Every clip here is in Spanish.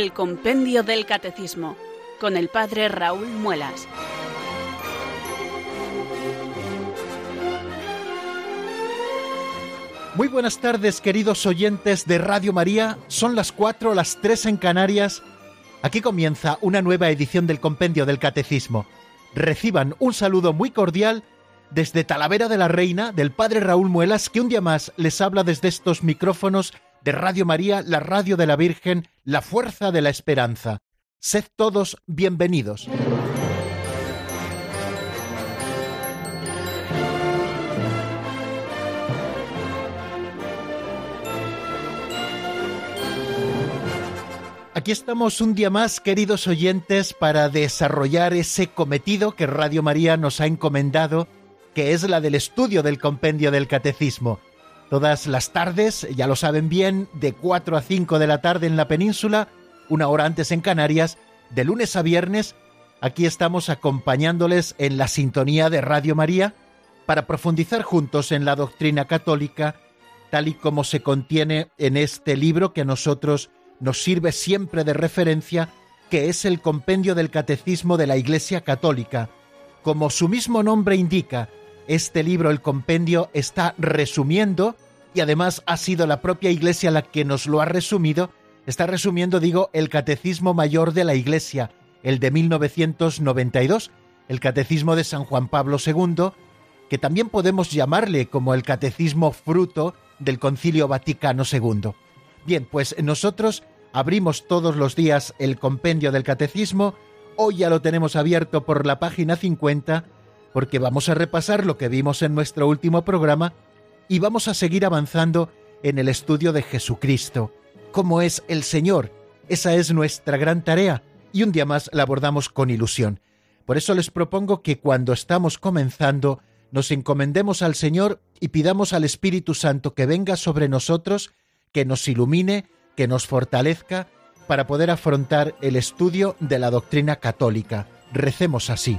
el Compendio del Catecismo con el Padre Raúl Muelas. Muy buenas tardes, queridos oyentes de Radio María. Son las cuatro, las tres en Canarias. Aquí comienza una nueva edición del Compendio del Catecismo. Reciban un saludo muy cordial desde Talavera de la Reina del Padre Raúl Muelas, que un día más les habla desde estos micrófonos de Radio María, la radio de la Virgen, la fuerza de la esperanza. Sed todos bienvenidos. Aquí estamos un día más, queridos oyentes, para desarrollar ese cometido que Radio María nos ha encomendado, que es la del estudio del compendio del catecismo. Todas las tardes, ya lo saben bien, de 4 a 5 de la tarde en la península, una hora antes en Canarias, de lunes a viernes, aquí estamos acompañándoles en la sintonía de Radio María para profundizar juntos en la doctrina católica, tal y como se contiene en este libro que a nosotros nos sirve siempre de referencia, que es el compendio del Catecismo de la Iglesia Católica. Como su mismo nombre indica, este libro, el compendio, está resumiendo, y además ha sido la propia Iglesia la que nos lo ha resumido, está resumiendo, digo, el Catecismo Mayor de la Iglesia, el de 1992, el Catecismo de San Juan Pablo II, que también podemos llamarle como el Catecismo fruto del Concilio Vaticano II. Bien, pues nosotros abrimos todos los días el compendio del catecismo, hoy ya lo tenemos abierto por la página 50, porque vamos a repasar lo que vimos en nuestro último programa y vamos a seguir avanzando en el estudio de Jesucristo, cómo es el Señor. Esa es nuestra gran tarea y un día más la abordamos con ilusión. Por eso les propongo que cuando estamos comenzando nos encomendemos al Señor y pidamos al Espíritu Santo que venga sobre nosotros que nos ilumine, que nos fortalezca para poder afrontar el estudio de la doctrina católica. Recemos así.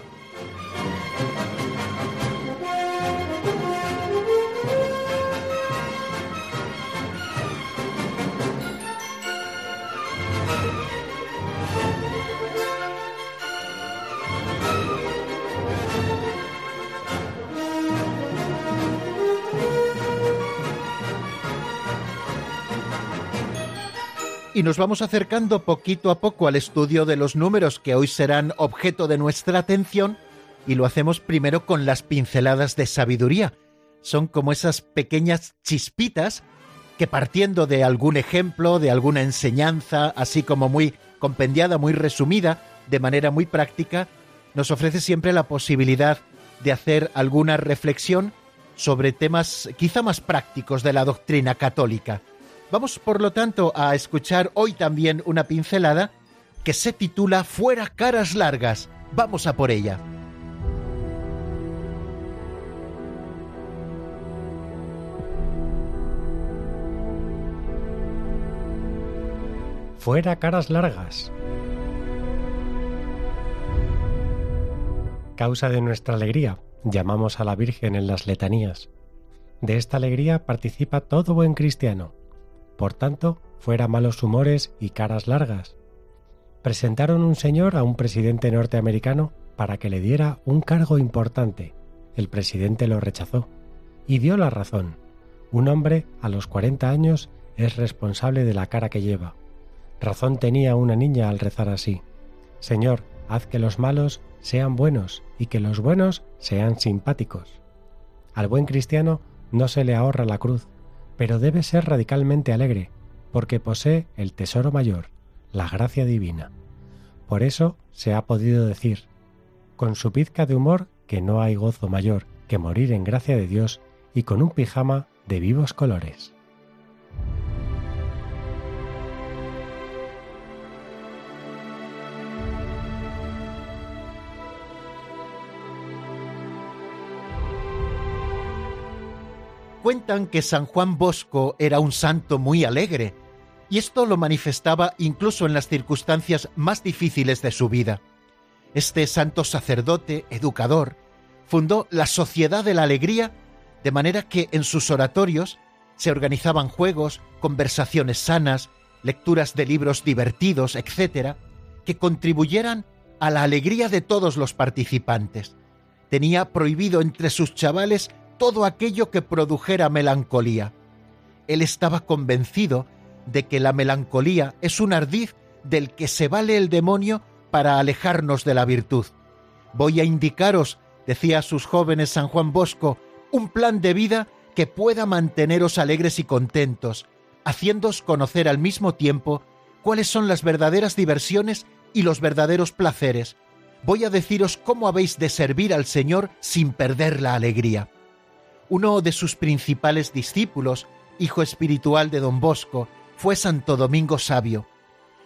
Y nos vamos acercando poquito a poco al estudio de los números que hoy serán objeto de nuestra atención y lo hacemos primero con las pinceladas de sabiduría. Son como esas pequeñas chispitas que partiendo de algún ejemplo, de alguna enseñanza, así como muy compendiada, muy resumida, de manera muy práctica, nos ofrece siempre la posibilidad de hacer alguna reflexión sobre temas quizá más prácticos de la doctrina católica. Vamos, por lo tanto, a escuchar hoy también una pincelada que se titula Fuera caras largas. Vamos a por ella. Fuera caras largas. Causa de nuestra alegría, llamamos a la Virgen en las letanías. De esta alegría participa todo buen cristiano por tanto, fuera malos humores y caras largas. Presentaron un señor a un presidente norteamericano para que le diera un cargo importante. El presidente lo rechazó y dio la razón. Un hombre a los 40 años es responsable de la cara que lleva. Razón tenía una niña al rezar así. Señor, haz que los malos sean buenos y que los buenos sean simpáticos. Al buen cristiano no se le ahorra la cruz, pero debe ser radicalmente alegre, porque posee el tesoro mayor, la gracia divina. Por eso se ha podido decir, con su pizca de humor, que no hay gozo mayor que morir en gracia de Dios y con un pijama de vivos colores. Cuentan que San Juan Bosco era un santo muy alegre, y esto lo manifestaba incluso en las circunstancias más difíciles de su vida. Este santo sacerdote, educador, fundó la Sociedad de la Alegría, de manera que en sus oratorios se organizaban juegos, conversaciones sanas, lecturas de libros divertidos, etc., que contribuyeran a la alegría de todos los participantes. Tenía prohibido entre sus chavales todo aquello que produjera melancolía. Él estaba convencido de que la melancolía es un ardiz del que se vale el demonio para alejarnos de la virtud. Voy a indicaros, decía a sus jóvenes San Juan Bosco, un plan de vida que pueda manteneros alegres y contentos, haciéndoos conocer al mismo tiempo cuáles son las verdaderas diversiones y los verdaderos placeres. Voy a deciros cómo habéis de servir al Señor sin perder la alegría. Uno de sus principales discípulos, hijo espiritual de don Bosco, fue Santo Domingo Sabio.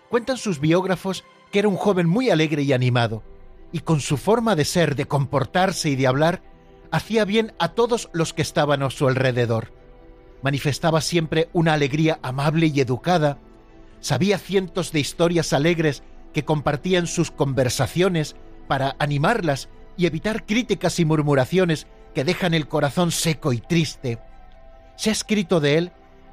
Cuentan sus biógrafos que era un joven muy alegre y animado, y con su forma de ser, de comportarse y de hablar, hacía bien a todos los que estaban a su alrededor. Manifestaba siempre una alegría amable y educada, sabía cientos de historias alegres que compartía en sus conversaciones para animarlas y evitar críticas y murmuraciones que dejan el corazón seco y triste. Se ha escrito de él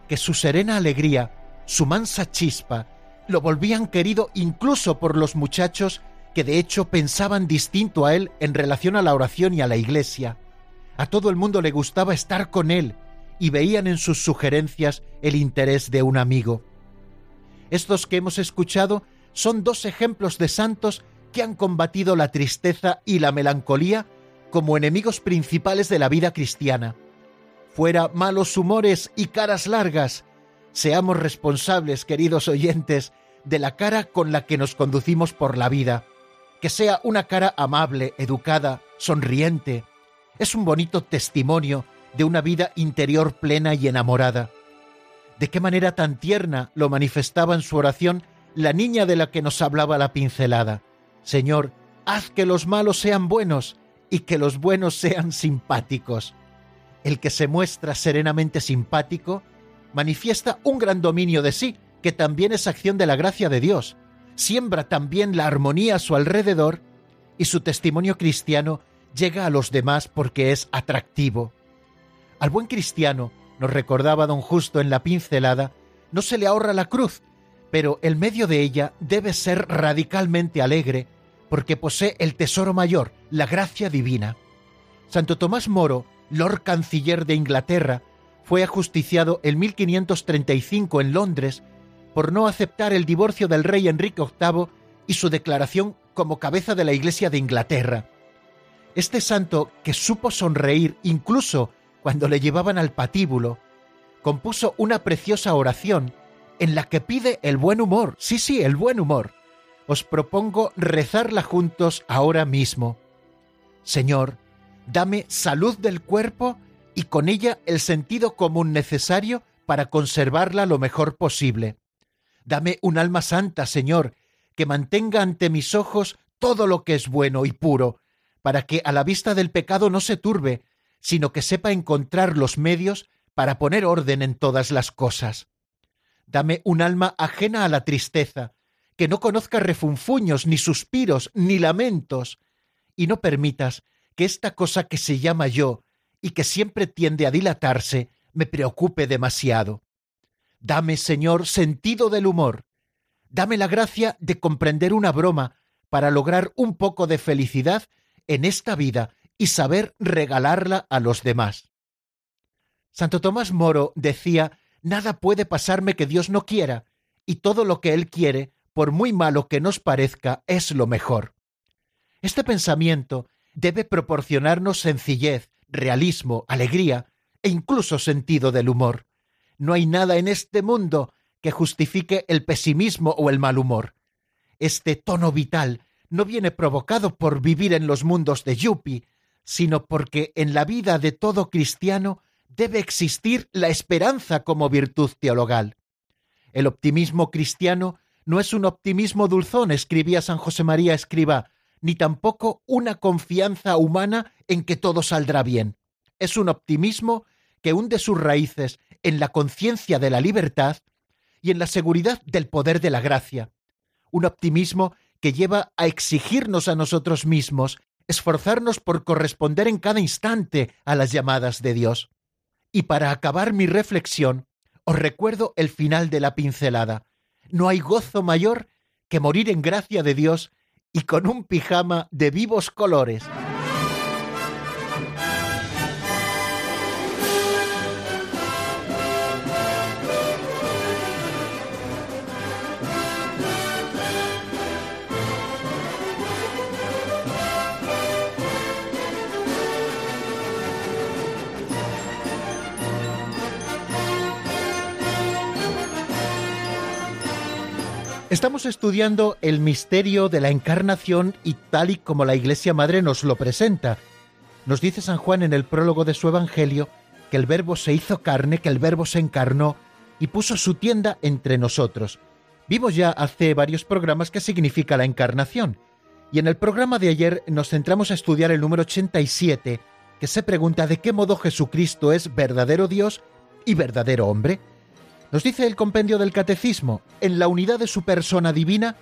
que su serena alegría su mansa chispa, lo volvían querido incluso por los muchachos que de hecho pensaban distinto a él en relación a la oración y a la iglesia. A todo el mundo le gustaba estar con él y veían en sus sugerencias el interés de un amigo. Estos que hemos escuchado son dos ejemplos de santos que han combatido la tristeza y la melancolía como enemigos principales de la vida cristiana. Fuera malos humores y caras largas, Seamos responsables, queridos oyentes, de la cara con la que nos conducimos por la vida. Que sea una cara amable, educada, sonriente. Es un bonito testimonio de una vida interior plena y enamorada. De qué manera tan tierna lo manifestaba en su oración la niña de la que nos hablaba la pincelada. Señor, haz que los malos sean buenos y que los buenos sean simpáticos. El que se muestra serenamente simpático manifiesta un gran dominio de sí, que también es acción de la gracia de Dios. Siembra también la armonía a su alrededor y su testimonio cristiano llega a los demás porque es atractivo. Al buen cristiano, nos recordaba don Justo en la pincelada, no se le ahorra la cruz, pero el medio de ella debe ser radicalmente alegre, porque posee el tesoro mayor, la gracia divina. Santo Tomás Moro, Lord Canciller de Inglaterra, fue ajusticiado en 1535 en Londres por no aceptar el divorcio del rey Enrique VIII y su declaración como cabeza de la Iglesia de Inglaterra. Este santo, que supo sonreír incluso cuando le llevaban al patíbulo, compuso una preciosa oración en la que pide el buen humor, sí, sí, el buen humor. Os propongo rezarla juntos ahora mismo. Señor, dame salud del cuerpo y con ella el sentido común necesario para conservarla lo mejor posible. Dame un alma santa, Señor, que mantenga ante mis ojos todo lo que es bueno y puro, para que a la vista del pecado no se turbe, sino que sepa encontrar los medios para poner orden en todas las cosas. Dame un alma ajena a la tristeza, que no conozca refunfuños, ni suspiros, ni lamentos, y no permitas que esta cosa que se llama yo, y que siempre tiende a dilatarse me preocupe demasiado. Dame, Señor, sentido del humor. Dame la gracia de comprender una broma para lograr un poco de felicidad en esta vida y saber regalarla a los demás. Santo Tomás Moro decía, nada puede pasarme que Dios no quiera, y todo lo que Él quiere, por muy malo que nos parezca, es lo mejor. Este pensamiento debe proporcionarnos sencillez, realismo, alegría e incluso sentido del humor. No hay nada en este mundo que justifique el pesimismo o el mal humor. Este tono vital no viene provocado por vivir en los mundos de Yuppie, sino porque en la vida de todo cristiano debe existir la esperanza como virtud teologal. El optimismo cristiano no es un optimismo dulzón, escribía San José María Escriba, ni tampoco una confianza humana en que todo saldrá bien. Es un optimismo que hunde sus raíces en la conciencia de la libertad y en la seguridad del poder de la gracia. Un optimismo que lleva a exigirnos a nosotros mismos, esforzarnos por corresponder en cada instante a las llamadas de Dios. Y para acabar mi reflexión, os recuerdo el final de la pincelada. No hay gozo mayor que morir en gracia de Dios y con un pijama de vivos colores. Estamos estudiando el misterio de la encarnación y tal y como la Iglesia Madre nos lo presenta. Nos dice San Juan en el prólogo de su Evangelio que el Verbo se hizo carne, que el Verbo se encarnó y puso su tienda entre nosotros. Vimos ya hace varios programas qué significa la encarnación. Y en el programa de ayer nos centramos a estudiar el número 87, que se pregunta de qué modo Jesucristo es verdadero Dios y verdadero hombre. Nos dice el compendio del Catecismo, en la unidad de su persona divina,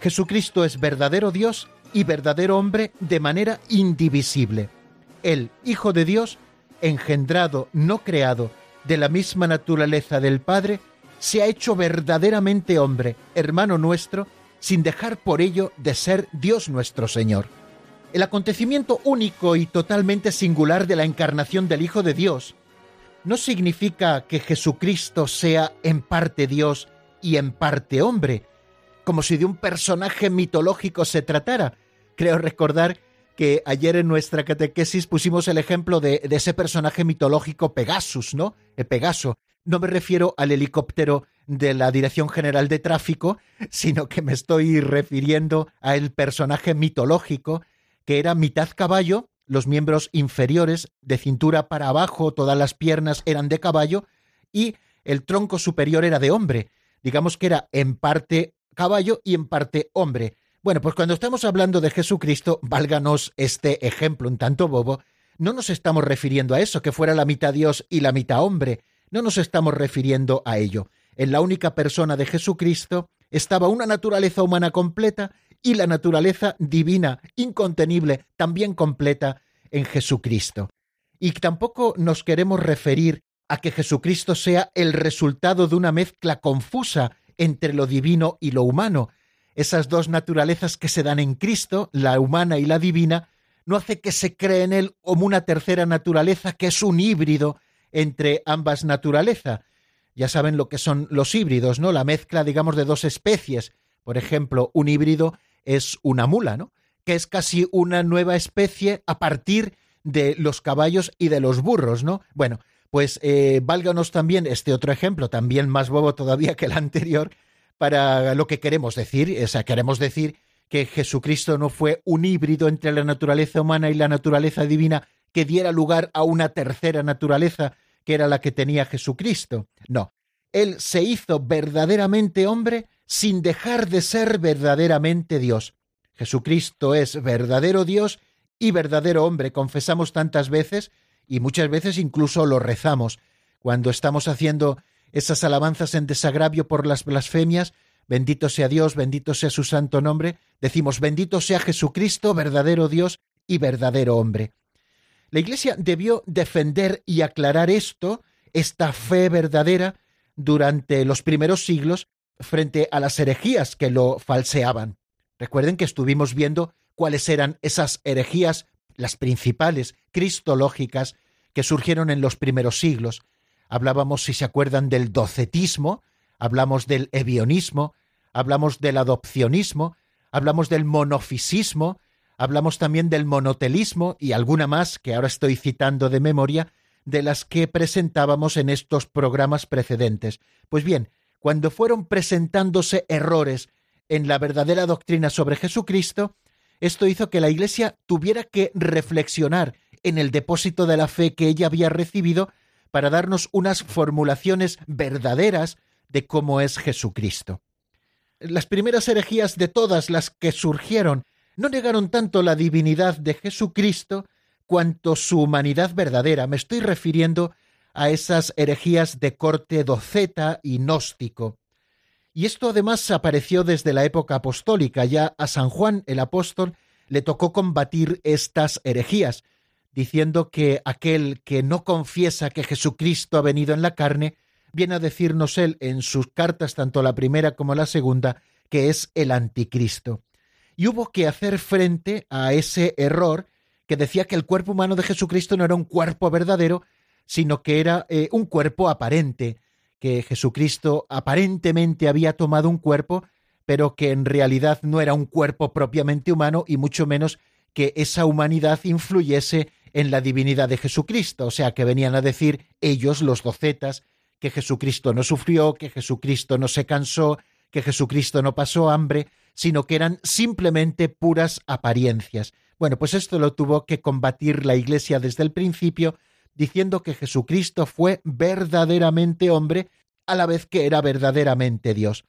Jesucristo es verdadero Dios y verdadero hombre de manera indivisible. El Hijo de Dios, engendrado, no creado, de la misma naturaleza del Padre, se ha hecho verdaderamente hombre, hermano nuestro, sin dejar por ello de ser Dios nuestro Señor. El acontecimiento único y totalmente singular de la encarnación del Hijo de Dios, no significa que Jesucristo sea en parte Dios y en parte hombre, como si de un personaje mitológico se tratara. Creo recordar que ayer en nuestra catequesis pusimos el ejemplo de, ese personaje mitológico Pegasus, ¿no? El Pegaso. No me refiero al helicóptero de la Dirección General de Tráfico, sino que me estoy refiriendo al personaje mitológico que era mitad caballo los miembros inferiores, de cintura para abajo, todas las piernas eran de caballo, y el tronco superior era de hombre. Digamos que era en parte caballo y en parte hombre. Bueno, pues cuando estamos hablando de Jesucristo, válganos este ejemplo un tanto bobo, no nos estamos refiriendo a eso, que fuera la mitad Dios y la mitad hombre, no nos estamos refiriendo a ello. En la única persona de Jesucristo estaba una naturaleza humana completa y la naturaleza divina, incontenible, también completa en Jesucristo. Y tampoco nos queremos referir a que Jesucristo sea el resultado de una mezcla confusa entre lo divino y lo humano. Esas dos naturalezas que se dan en Cristo, la humana y la divina, no hace que se cree en él como una tercera naturaleza que es un híbrido entre ambas naturalezas. Ya saben lo que son los híbridos, ¿no? La mezcla, digamos, de dos especies. Por ejemplo, un híbrido es una mula, ¿no? Que es casi una nueva especie a partir de los caballos y de los burros, ¿no? Bueno, pues eh, válganos también este otro ejemplo, también más bobo todavía que el anterior, para lo que queremos decir. O sea, queremos decir que Jesucristo no fue un híbrido entre la naturaleza humana y la naturaleza divina que diera lugar a una tercera naturaleza que era la que tenía Jesucristo. No, Él se hizo verdaderamente hombre sin dejar de ser verdaderamente Dios. Jesucristo es verdadero Dios y verdadero hombre, confesamos tantas veces y muchas veces incluso lo rezamos. Cuando estamos haciendo esas alabanzas en desagravio por las blasfemias, bendito sea Dios, bendito sea su santo nombre, decimos, bendito sea Jesucristo, verdadero Dios y verdadero hombre. La Iglesia debió defender y aclarar esto, esta fe verdadera, durante los primeros siglos, frente a las herejías que lo falseaban. Recuerden que estuvimos viendo cuáles eran esas herejías, las principales, cristológicas, que surgieron en los primeros siglos. Hablábamos, si se acuerdan, del docetismo, hablamos del evionismo, hablamos del adopcionismo, hablamos del monofisismo, hablamos también del monotelismo y alguna más que ahora estoy citando de memoria, de las que presentábamos en estos programas precedentes. Pues bien, cuando fueron presentándose errores en la verdadera doctrina sobre Jesucristo, esto hizo que la Iglesia tuviera que reflexionar en el depósito de la fe que ella había recibido para darnos unas formulaciones verdaderas de cómo es Jesucristo. Las primeras herejías de todas las que surgieron no negaron tanto la divinidad de Jesucristo cuanto su humanidad verdadera. Me estoy refiriendo a esas herejías de corte doceta y gnóstico. Y esto además apareció desde la época apostólica. Ya a San Juan el apóstol le tocó combatir estas herejías, diciendo que aquel que no confiesa que Jesucristo ha venido en la carne, viene a decirnos él en sus cartas, tanto la primera como la segunda, que es el anticristo. Y hubo que hacer frente a ese error que decía que el cuerpo humano de Jesucristo no era un cuerpo verdadero, sino que era eh, un cuerpo aparente, que Jesucristo aparentemente había tomado un cuerpo, pero que en realidad no era un cuerpo propiamente humano y mucho menos que esa humanidad influyese en la divinidad de Jesucristo, o sea, que venían a decir ellos, los docetas, que Jesucristo no sufrió, que Jesucristo no se cansó, que Jesucristo no pasó hambre, sino que eran simplemente puras apariencias. Bueno, pues esto lo tuvo que combatir la Iglesia desde el principio, diciendo que Jesucristo fue verdaderamente hombre a la vez que era verdaderamente Dios.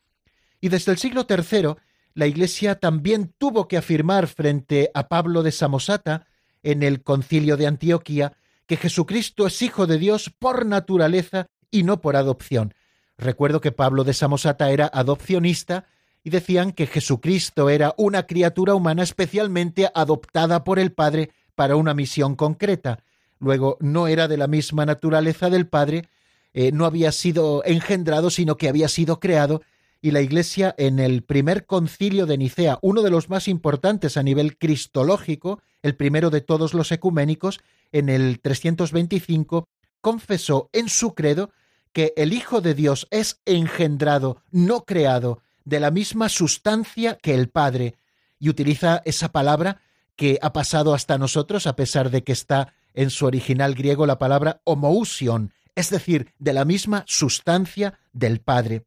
Y desde el siglo III, la Iglesia también tuvo que afirmar frente a Pablo de Samosata, en el concilio de Antioquía, que Jesucristo es Hijo de Dios por naturaleza y no por adopción. Recuerdo que Pablo de Samosata era adopcionista y decían que Jesucristo era una criatura humana especialmente adoptada por el Padre para una misión concreta, Luego, no era de la misma naturaleza del Padre, eh, no había sido engendrado, sino que había sido creado, y la Iglesia en el primer concilio de Nicea, uno de los más importantes a nivel cristológico, el primero de todos los ecuménicos, en el 325, confesó en su credo que el Hijo de Dios es engendrado, no creado, de la misma sustancia que el Padre, y utiliza esa palabra que ha pasado hasta nosotros, a pesar de que está en su original griego la palabra homousion, es decir, de la misma sustancia del Padre.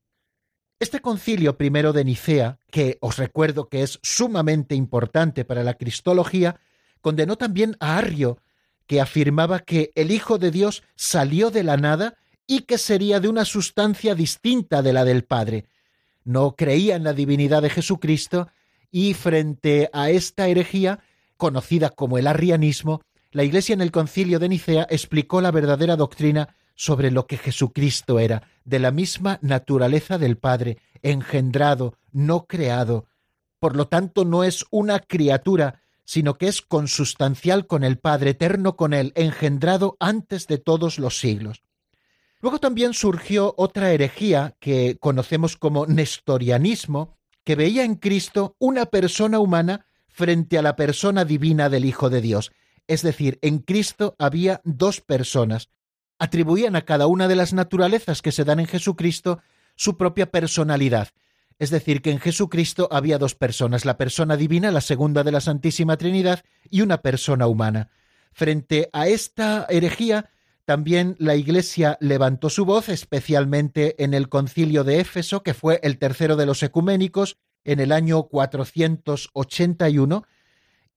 Este concilio primero de Nicea, que os recuerdo que es sumamente importante para la cristología, condenó también a Arrio, que afirmaba que el Hijo de Dios salió de la nada y que sería de una sustancia distinta de la del Padre. No creía en la divinidad de Jesucristo y frente a esta herejía, conocida como el arrianismo, la Iglesia en el concilio de Nicea explicó la verdadera doctrina sobre lo que Jesucristo era, de la misma naturaleza del Padre, engendrado, no creado. Por lo tanto, no es una criatura, sino que es consustancial con el Padre, eterno con Él, engendrado antes de todos los siglos. Luego también surgió otra herejía que conocemos como nestorianismo, que veía en Cristo una persona humana frente a la persona divina del Hijo de Dios, es decir, en Cristo había dos personas. Atribuían a cada una de las naturalezas que se dan en Jesucristo su propia personalidad. Es decir, que en Jesucristo había dos personas, la persona divina, la segunda de la Santísima Trinidad, y una persona humana. Frente a esta herejía, también la Iglesia levantó su voz, especialmente en el concilio de Éfeso, que fue el tercero de los ecuménicos, en el año 481,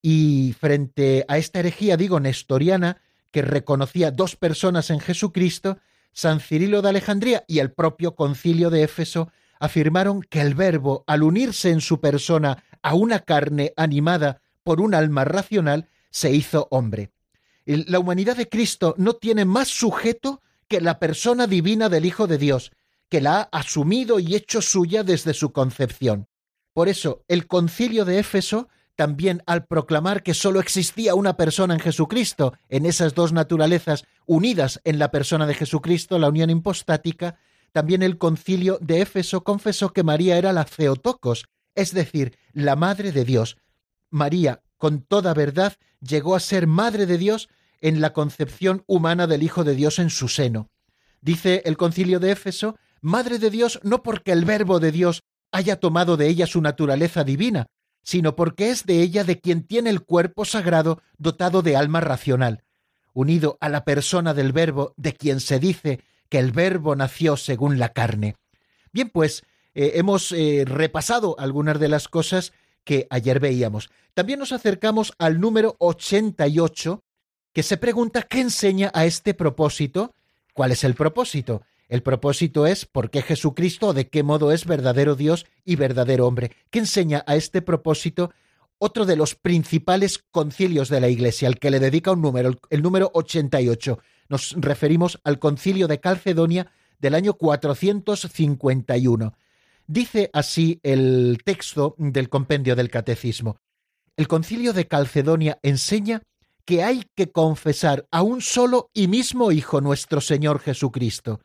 y frente a esta herejía, digo, nestoriana, que reconocía dos personas en Jesucristo, San Cirilo de Alejandría y el propio concilio de Éfeso afirmaron que el Verbo, al unirse en su persona a una carne animada por un alma racional, se hizo hombre. La humanidad de Cristo no tiene más sujeto que la persona divina del Hijo de Dios, que la ha asumido y hecho suya desde su concepción. Por eso, el concilio de Éfeso también al proclamar que sólo existía una persona en Jesucristo, en esas dos naturalezas unidas en la persona de Jesucristo, la unión impostática, también el concilio de Éfeso confesó que María era la Theotokos, es decir, la Madre de Dios. María, con toda verdad, llegó a ser Madre de Dios en la concepción humana del Hijo de Dios en su seno. Dice el concilio de Éfeso, Madre de Dios no porque el Verbo de Dios haya tomado de ella su naturaleza divina, sino porque es de ella de quien tiene el cuerpo sagrado dotado de alma racional, unido a la persona del Verbo, de quien se dice que el Verbo nació según la carne. Bien, pues eh, hemos eh, repasado algunas de las cosas que ayer veíamos. También nos acercamos al número 88, que se pregunta qué enseña a este propósito. ¿Cuál es el propósito? El propósito es por qué Jesucristo de qué modo es verdadero Dios y verdadero hombre. ¿Qué enseña a este propósito otro de los principales concilios de la Iglesia, al que le dedica un número, el número 88? Nos referimos al concilio de Calcedonia del año 451. Dice así el texto del compendio del Catecismo. El concilio de Calcedonia enseña que hay que confesar a un solo y mismo Hijo nuestro Señor Jesucristo,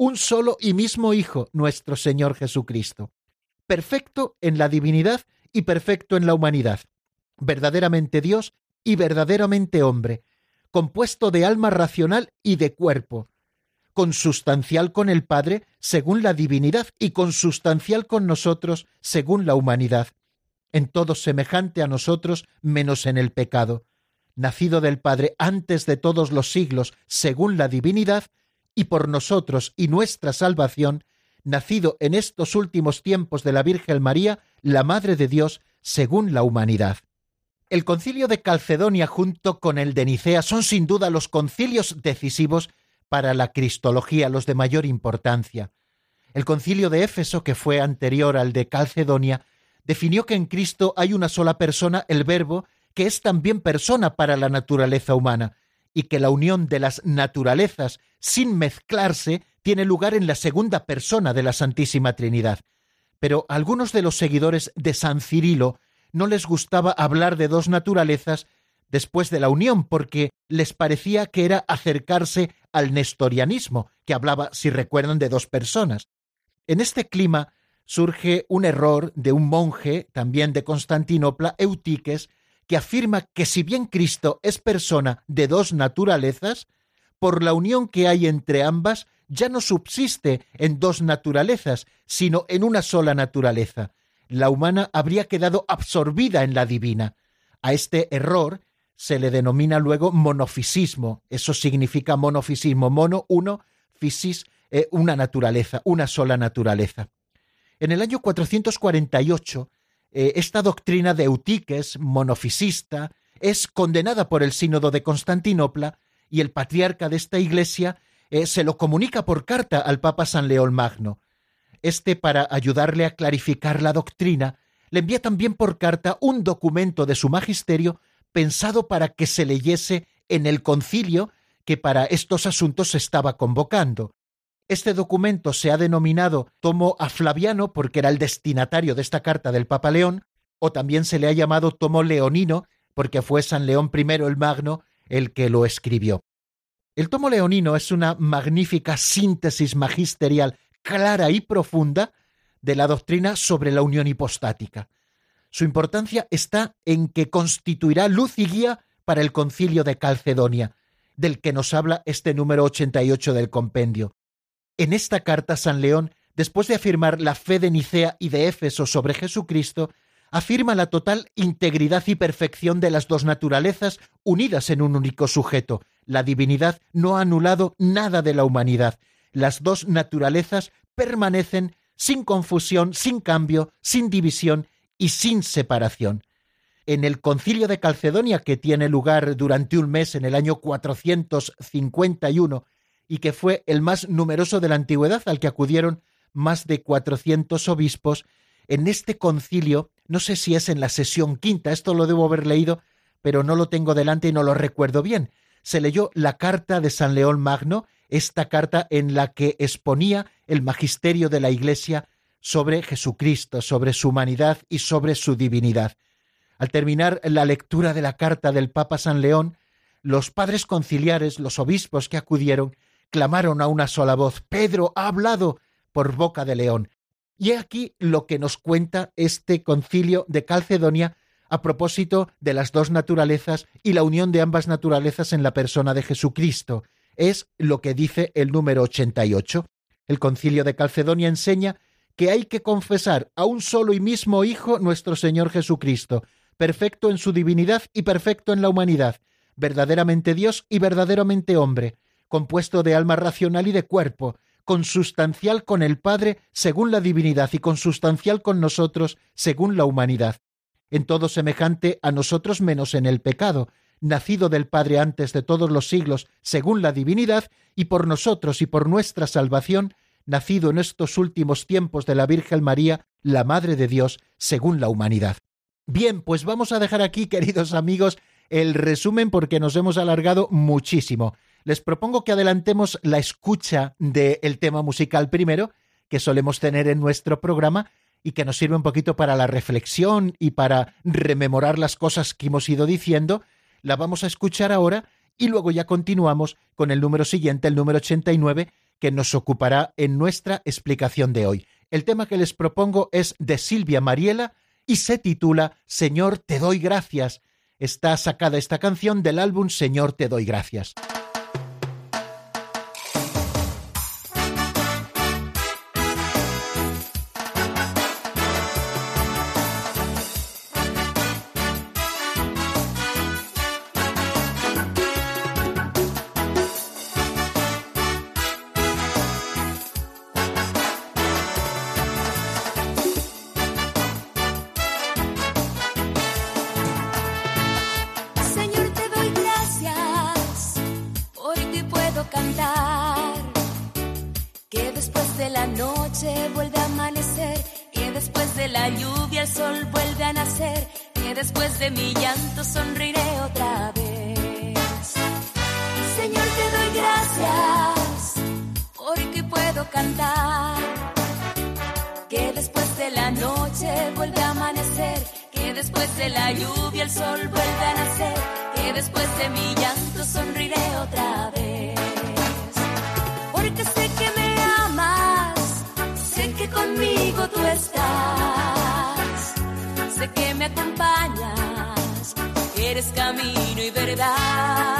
un solo y mismo Hijo nuestro Señor Jesucristo, perfecto en la divinidad y perfecto en la humanidad, verdaderamente Dios y verdaderamente hombre, compuesto de alma racional y de cuerpo, consustancial con el Padre según la divinidad y consustancial con nosotros según la humanidad, en todo semejante a nosotros menos en el pecado, nacido del Padre antes de todos los siglos según la divinidad, y por nosotros y nuestra salvación, nacido en estos últimos tiempos de la Virgen María, la Madre de Dios, según la humanidad. El concilio de Calcedonia junto con el de Nicea son sin duda los concilios decisivos para la cristología, los de mayor importancia. El concilio de Éfeso, que fue anterior al de Calcedonia, definió que en Cristo hay una sola persona, el Verbo, que es también persona para la naturaleza humana, y que la unión de las naturalezas sin mezclarse tiene lugar en la segunda persona de la Santísima Trinidad. Pero a algunos de los seguidores de San Cirilo no les gustaba hablar de dos naturalezas después de la unión, porque les parecía que era acercarse al nestorianismo, que hablaba, si recuerdan, de dos personas. En este clima surge un error de un monje, también de Constantinopla, Eutiques, que afirma que si bien Cristo es persona de dos naturalezas, por la unión que hay entre ambas, ya no subsiste en dos naturalezas, sino en una sola naturaleza. La humana habría quedado absorbida en la divina. A este error se le denomina luego monofisismo. Eso significa monofisismo. Mono, uno, fisis, eh, una naturaleza, una sola naturaleza. En el año 448, eh, esta doctrina de Eutiques, monofisista, es condenada por el sínodo de Constantinopla y el patriarca de esta iglesia eh, se lo comunica por carta al Papa San León Magno. Este, para ayudarle a clarificar la doctrina, le envía también por carta un documento de su magisterio pensado para que se leyese en el concilio que para estos asuntos se estaba convocando. Este documento se ha denominado Tomo a Flaviano porque era el destinatario de esta carta del Papa León, o también se le ha llamado Tomo Leonino porque fue San León I el Magno el que lo escribió. El Tomo Leonino es una magnífica síntesis magisterial clara y profunda de la doctrina sobre la unión hipostática. Su importancia está en que constituirá luz y guía para el concilio de Calcedonia, del que nos habla este número 88 del compendio. En esta carta San León, después de afirmar la fe de Nicea y de Éfeso sobre Jesucristo, afirma la total integridad y perfección de las dos naturalezas unidas en un único sujeto. La divinidad no ha anulado nada de la humanidad. Las dos naturalezas permanecen sin confusión, sin cambio, sin división y sin separación. En el concilio de Calcedonia, que tiene lugar durante un mes en el año 451 y que fue el más numeroso de la antigüedad, al que acudieron más de 400 obispos, en este concilio, no sé si es en la sesión quinta, esto lo debo haber leído, pero no lo tengo delante y no lo recuerdo bien, se leyó la carta de San León Magno, esta carta en la que exponía el magisterio de la Iglesia sobre Jesucristo, sobre su humanidad y sobre su divinidad. Al terminar la lectura de la carta del Papa San León, los padres conciliares, los obispos que acudieron, clamaron a una sola voz, Pedro ha hablado por boca de león. Y he aquí lo que nos cuenta este concilio de Calcedonia a propósito de las dos naturalezas y la unión de ambas naturalezas en la persona de Jesucristo. Es lo que dice el número 88. El concilio de Calcedonia enseña que hay que confesar a un solo y mismo Hijo, nuestro Señor Jesucristo, perfecto en su divinidad y perfecto en la humanidad, verdaderamente Dios y verdaderamente hombre, compuesto de alma racional y de cuerpo, consustancial con el Padre según la divinidad y consustancial con nosotros según la humanidad, en todo semejante a nosotros menos en el pecado, nacido del Padre antes de todos los siglos según la divinidad, y por nosotros y por nuestra salvación, nacido en estos últimos tiempos de la Virgen María, la Madre de Dios, según la humanidad. Bien, pues vamos a dejar aquí, queridos amigos, el resumen porque nos hemos alargado muchísimo. Les propongo que adelantemos la escucha del tema musical primero, que solemos tener en nuestro programa y que nos sirve un poquito para la reflexión y para rememorar las cosas que hemos ido diciendo, la vamos a escuchar ahora y luego ya continuamos con el número siguiente, el número 89, que nos ocupará en nuestra explicación de hoy. El tema que les propongo es de Silvia Mariela y se titula Señor, te doy gracias. Está sacada esta canción del álbum Señor, te doy gracias. sonriré otra vez. Señor, te doy gracias porque puedo cantar. Que después de la noche vuelve a amanecer. Que después de la lluvia el sol vuelve a nacer. Que después de mi llanto sonriré otra vez. Porque sé que me amas, sé que conmigo tú estás, sé que me acompañas eres camino y verdad.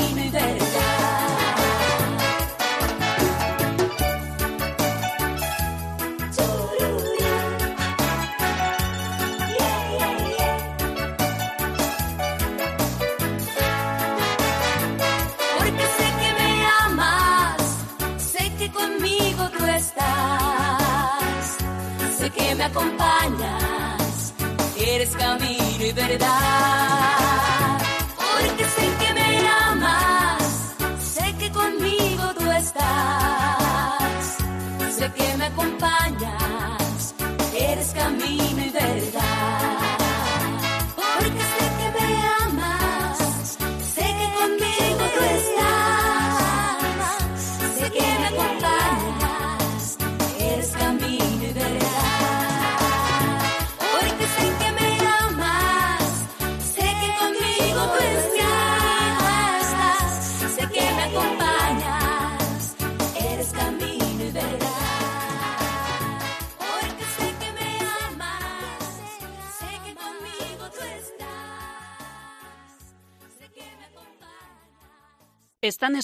Están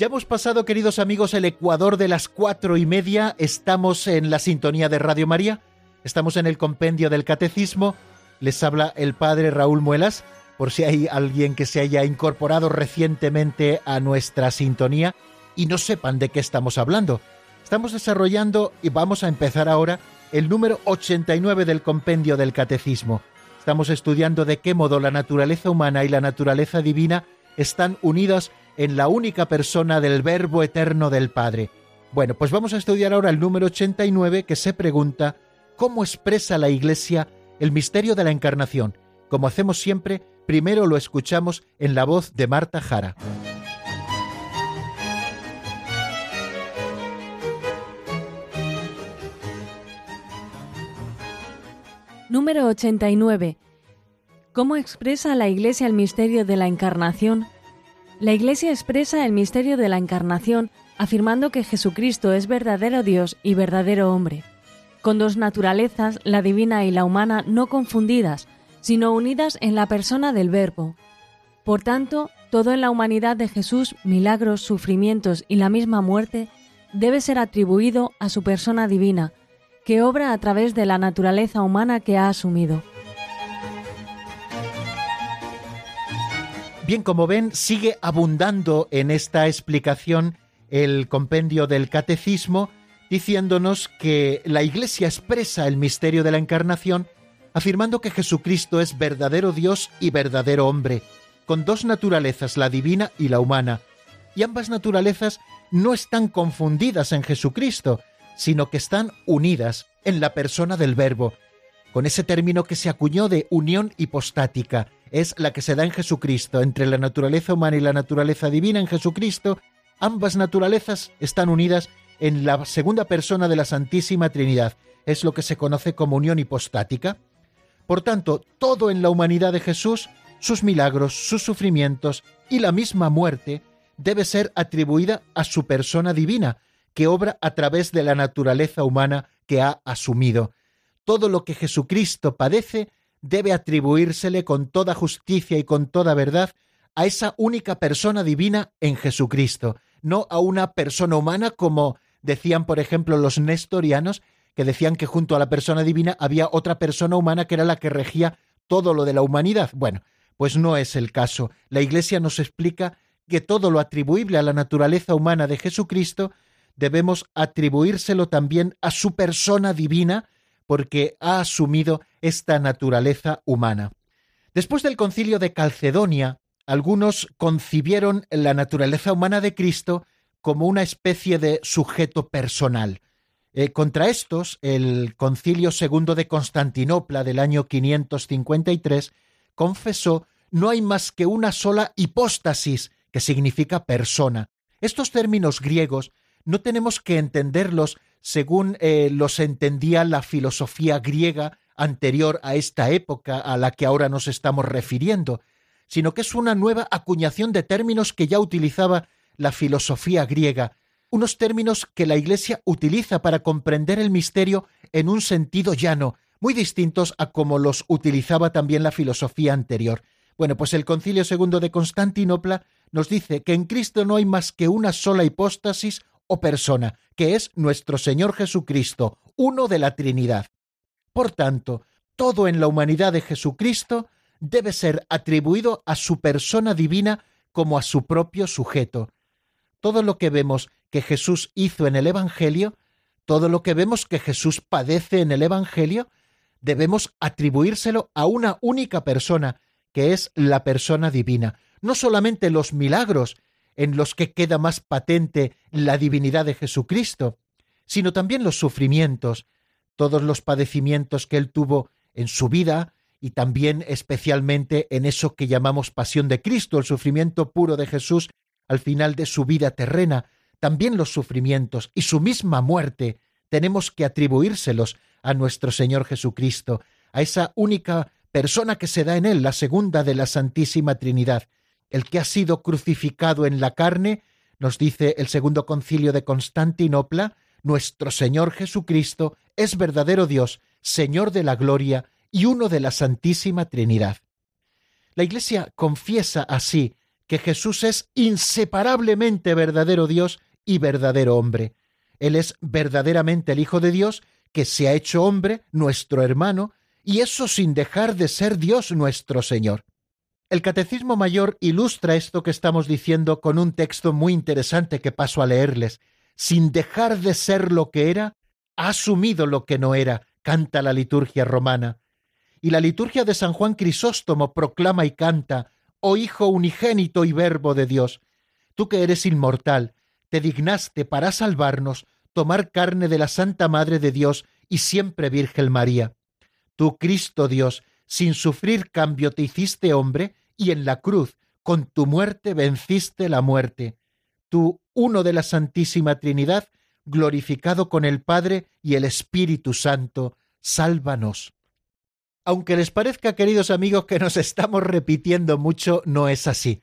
Ya hemos pasado, queridos amigos, el Ecuador de las cuatro y media. Estamos en la sintonía de Radio María. Estamos en el compendio del Catecismo. Les habla el padre Raúl Muelas, por si hay alguien que se haya incorporado recientemente a nuestra sintonía y no sepan de qué estamos hablando. Estamos desarrollando y vamos a empezar ahora el número 89 del compendio del Catecismo. Estamos estudiando de qué modo la naturaleza humana y la naturaleza divina están unidas en la única persona del Verbo eterno del Padre. Bueno, pues vamos a estudiar ahora el número 89 que se pregunta cómo expresa la Iglesia el misterio de la Encarnación. Como hacemos siempre, primero lo escuchamos en la voz de Marta Jara. Número 89. ¿Cómo expresa la Iglesia el misterio de la Encarnación? La Iglesia expresa el misterio de la Encarnación afirmando que Jesucristo es verdadero Dios y verdadero hombre, con dos naturalezas, la divina y la humana, no confundidas, sino unidas en la persona del Verbo. Por tanto, todo en la humanidad de Jesús, milagros, sufrimientos y la misma muerte, debe ser atribuido a su persona divina, que obra a través de la naturaleza humana que ha asumido. Bien, como ven, sigue abundando en esta explicación el compendio del catecismo, diciéndonos que la Iglesia expresa el misterio de la encarnación, afirmando que Jesucristo es verdadero Dios y verdadero hombre, con dos naturalezas, la divina y la humana, y ambas naturalezas no están confundidas en Jesucristo, sino que están unidas en la persona del Verbo, con ese término que se acuñó de unión hipostática, es la que se da en Jesucristo, entre la naturaleza humana y la naturaleza divina en Jesucristo, ambas naturalezas están unidas en la segunda persona de la Santísima Trinidad, es lo que se conoce como unión hipostática. Por tanto, todo en la humanidad de Jesús, sus milagros, sus sufrimientos y la misma muerte, debe ser atribuida a su persona divina, que obra a través de la naturaleza humana que ha asumido. Todo lo que Jesucristo padece debe atribuírsele con toda justicia y con toda verdad a esa única persona divina en Jesucristo, no a una persona humana como decían, por ejemplo, los nestorianos, que decían que junto a la persona divina había otra persona humana que era la que regía todo lo de la humanidad. Bueno, pues no es el caso. La Iglesia nos explica que todo lo atribuible a la naturaleza humana de Jesucristo debemos atribuírselo también a su persona divina, porque ha asumido esta naturaleza humana. Después del concilio de Calcedonia, algunos concibieron la naturaleza humana de Cristo como una especie de sujeto personal. Eh, contra estos, el concilio segundo de Constantinopla del año 553 confesó no hay más que una sola hipóstasis, que significa persona. Estos términos griegos no tenemos que entenderlos según eh, los entendía la filosofía griega anterior a esta época a la que ahora nos estamos refiriendo, sino que es una nueva acuñación de términos que ya utilizaba la filosofía griega, unos términos que la Iglesia utiliza para comprender el misterio en un sentido llano, muy distintos a como los utilizaba también la filosofía anterior. Bueno, pues el Concilio II de Constantinopla nos dice que en Cristo no hay más que una sola hipóstasis o persona, que es nuestro Señor Jesucristo, uno de la Trinidad. Por tanto, todo en la humanidad de Jesucristo debe ser atribuido a su persona divina como a su propio sujeto. Todo lo que vemos que Jesús hizo en el Evangelio, todo lo que vemos que Jesús padece en el Evangelio, debemos atribuírselo a una única persona, que es la persona divina. No solamente los milagros en los que queda más patente la divinidad de Jesucristo, sino también los sufrimientos, todos los padecimientos que él tuvo en su vida y también especialmente en eso que llamamos pasión de Cristo, el sufrimiento puro de Jesús al final de su vida terrena, también los sufrimientos y su misma muerte tenemos que atribuírselos a nuestro Señor Jesucristo, a esa única persona que se da en él, la segunda de la Santísima Trinidad, el que ha sido crucificado en la carne, nos dice el segundo concilio de Constantinopla, nuestro Señor Jesucristo es verdadero Dios, Señor de la gloria y uno de la Santísima Trinidad. La Iglesia confiesa así que Jesús es inseparablemente verdadero Dios y verdadero hombre. Él es verdaderamente el Hijo de Dios que se ha hecho hombre, nuestro hermano, y eso sin dejar de ser Dios nuestro Señor. El Catecismo Mayor ilustra esto que estamos diciendo con un texto muy interesante que paso a leerles. Sin dejar de ser lo que era, ha asumido lo que no era, canta la liturgia romana. Y la liturgia de San Juan Crisóstomo proclama y canta, oh Hijo unigénito y Verbo de Dios, tú que eres inmortal, te dignaste para salvarnos tomar carne de la Santa Madre de Dios y siempre Virgen María. Tú, Cristo Dios, sin sufrir cambio te hiciste hombre y en la cruz, con tu muerte venciste la muerte. Tú, uno de la Santísima Trinidad, glorificado con el Padre y el Espíritu Santo, sálvanos. Aunque les parezca, queridos amigos, que nos estamos repitiendo mucho, no es así.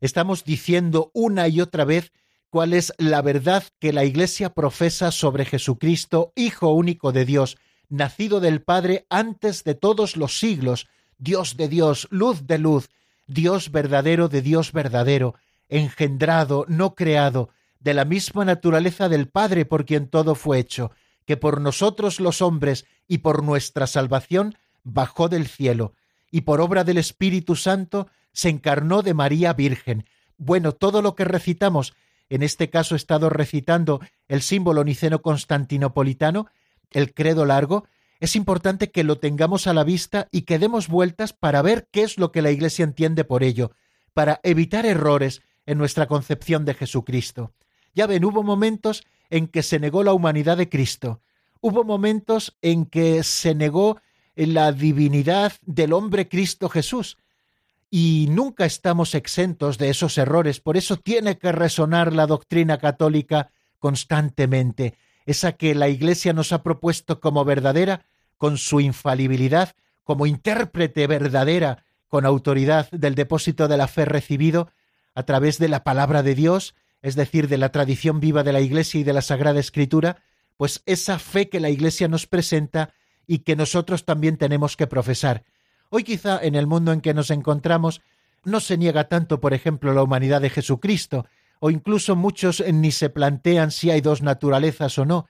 Estamos diciendo una y otra vez cuál es la verdad que la Iglesia profesa sobre Jesucristo, Hijo único de Dios, nacido del Padre antes de todos los siglos, Dios de Dios, luz de luz, Dios verdadero de Dios verdadero, engendrado, no creado, de la misma naturaleza del Padre por quien todo fue hecho, que por nosotros los hombres y por nuestra salvación bajó del cielo, y por obra del Espíritu Santo se encarnó de María Virgen. Bueno, todo lo que recitamos, en este caso he estado recitando el símbolo niceno constantinopolitano, el credo largo, es importante que lo tengamos a la vista y que demos vueltas para ver qué es lo que la Iglesia entiende por ello, para evitar errores en nuestra concepción de Jesucristo. Ya ven, hubo momentos en que se negó la humanidad de Cristo, hubo momentos en que se negó la divinidad del hombre Cristo Jesús, y nunca estamos exentos de esos errores, por eso tiene que resonar la doctrina católica constantemente, esa que la Iglesia nos ha propuesto como verdadera, con su infalibilidad, como intérprete verdadera, con autoridad del depósito de la fe recibido, a través de la palabra de Dios, es decir, de la tradición viva de la Iglesia y de la Sagrada Escritura, pues esa fe que la Iglesia nos presenta y que nosotros también tenemos que profesar. Hoy quizá en el mundo en que nos encontramos no se niega tanto, por ejemplo, la humanidad de Jesucristo, o incluso muchos ni se plantean si hay dos naturalezas o no.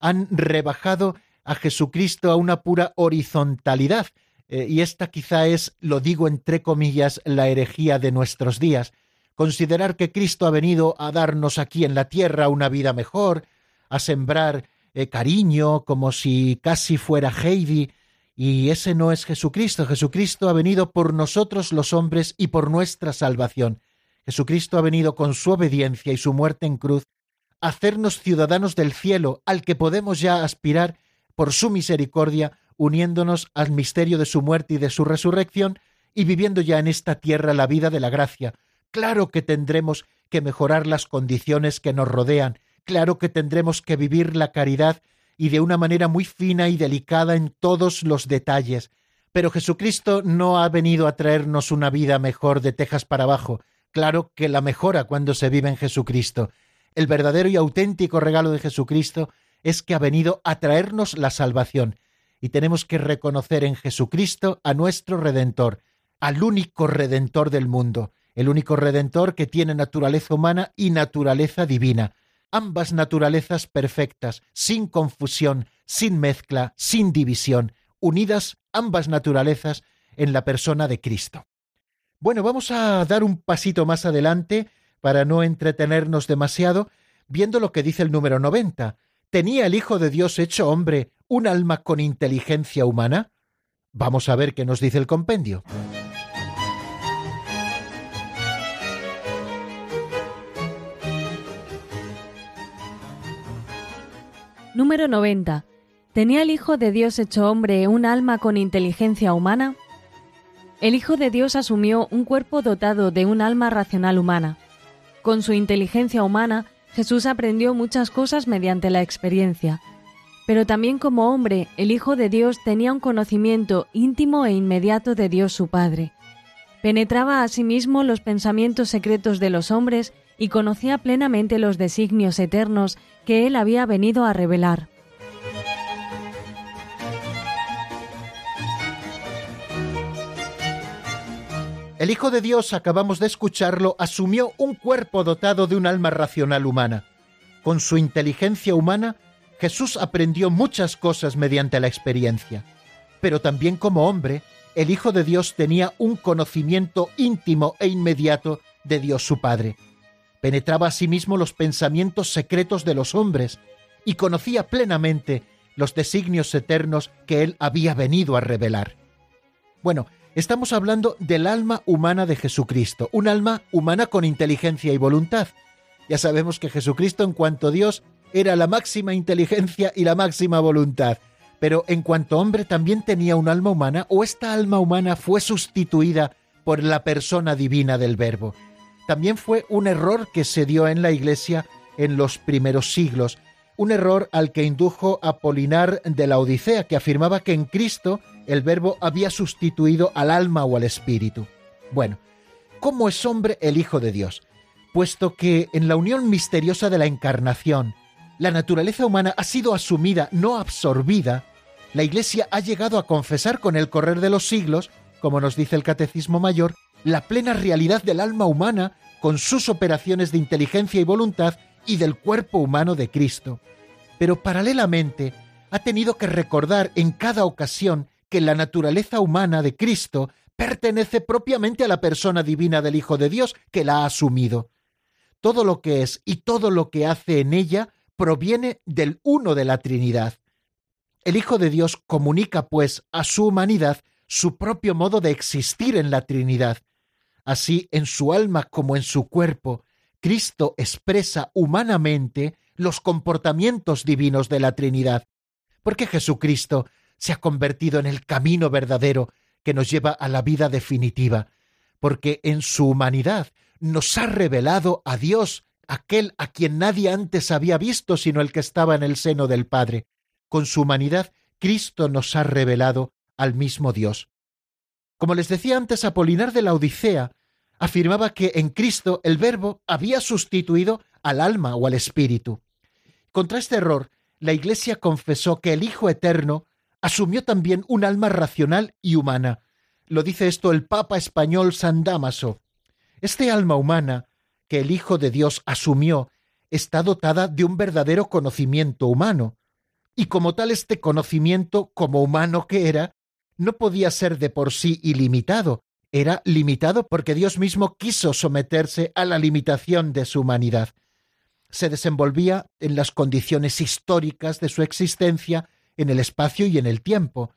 Han rebajado a Jesucristo a una pura horizontalidad, eh, y esta quizá es, lo digo entre comillas, la herejía de nuestros días. Considerar que Cristo ha venido a darnos aquí en la tierra una vida mejor, a sembrar eh, cariño como si casi fuera Heidi, y ese no es Jesucristo. Jesucristo ha venido por nosotros los hombres y por nuestra salvación. Jesucristo ha venido con su obediencia y su muerte en cruz a hacernos ciudadanos del cielo, al que podemos ya aspirar por su misericordia, uniéndonos al misterio de su muerte y de su resurrección, y viviendo ya en esta tierra la vida de la gracia. Claro que tendremos que mejorar las condiciones que nos rodean, claro que tendremos que vivir la caridad y de una manera muy fina y delicada en todos los detalles. Pero Jesucristo no ha venido a traernos una vida mejor de tejas para abajo. Claro que la mejora cuando se vive en Jesucristo. El verdadero y auténtico regalo de Jesucristo es que ha venido a traernos la salvación. Y tenemos que reconocer en Jesucristo a nuestro Redentor, al único Redentor del mundo, el único Redentor que tiene naturaleza humana y naturaleza divina ambas naturalezas perfectas, sin confusión, sin mezcla, sin división, unidas ambas naturalezas en la persona de Cristo. Bueno, vamos a dar un pasito más adelante para no entretenernos demasiado, viendo lo que dice el número 90. ¿Tenía el Hijo de Dios hecho hombre un alma con inteligencia humana? Vamos a ver qué nos dice el compendio. Número 90. ¿Tenía el Hijo de Dios hecho hombre un alma con inteligencia humana? El Hijo de Dios asumió un cuerpo dotado de un alma racional humana. Con su inteligencia humana, Jesús aprendió muchas cosas mediante la experiencia. Pero también como hombre, el Hijo de Dios tenía un conocimiento íntimo e inmediato de Dios su Padre. Penetraba asimismo los pensamientos secretos de los hombres y conocía plenamente los designios eternos que él había venido a revelar. El Hijo de Dios, acabamos de escucharlo, asumió un cuerpo dotado de un alma racional humana. Con su inteligencia humana, Jesús aprendió muchas cosas mediante la experiencia. Pero también como hombre, el Hijo de Dios tenía un conocimiento íntimo e inmediato de Dios su Padre penetraba asimismo los pensamientos secretos de los hombres y conocía plenamente los designios eternos que él había venido a revelar. Bueno, estamos hablando del alma humana de Jesucristo, un alma humana con inteligencia y voluntad. Ya sabemos que Jesucristo en cuanto Dios era la máxima inteligencia y la máxima voluntad, pero en cuanto hombre también tenía un alma humana o esta alma humana fue sustituida por la persona divina del Verbo. También fue un error que se dio en la Iglesia en los primeros siglos, un error al que indujo Apolinar de la Odisea, que afirmaba que en Cristo el Verbo había sustituido al alma o al espíritu. Bueno, ¿cómo es hombre el Hijo de Dios? Puesto que en la unión misteriosa de la encarnación, la naturaleza humana ha sido asumida, no absorbida, la Iglesia ha llegado a confesar con el correr de los siglos, como nos dice el Catecismo Mayor, la plena realidad del alma humana con sus operaciones de inteligencia y voluntad y del cuerpo humano de Cristo. Pero paralelamente ha tenido que recordar en cada ocasión que la naturaleza humana de Cristo pertenece propiamente a la persona divina del Hijo de Dios que la ha asumido. Todo lo que es y todo lo que hace en ella proviene del uno de la Trinidad. El Hijo de Dios comunica, pues, a su humanidad su propio modo de existir en la Trinidad. Así, en su alma como en su cuerpo, Cristo expresa humanamente los comportamientos divinos de la Trinidad, porque Jesucristo se ha convertido en el camino verdadero que nos lleva a la vida definitiva, porque en su humanidad nos ha revelado a Dios aquel a quien nadie antes había visto sino el que estaba en el seno del Padre. Con su humanidad, Cristo nos ha revelado al mismo Dios. Como les decía antes, Apolinar de la Odisea afirmaba que en Cristo el Verbo había sustituido al alma o al espíritu. Contra este error, la Iglesia confesó que el Hijo Eterno asumió también un alma racional y humana. Lo dice esto el Papa español San Damaso. Este alma humana que el Hijo de Dios asumió está dotada de un verdadero conocimiento humano, y como tal este conocimiento, como humano que era, no podía ser de por sí ilimitado, era limitado porque Dios mismo quiso someterse a la limitación de su humanidad. Se desenvolvía en las condiciones históricas de su existencia, en el espacio y en el tiempo.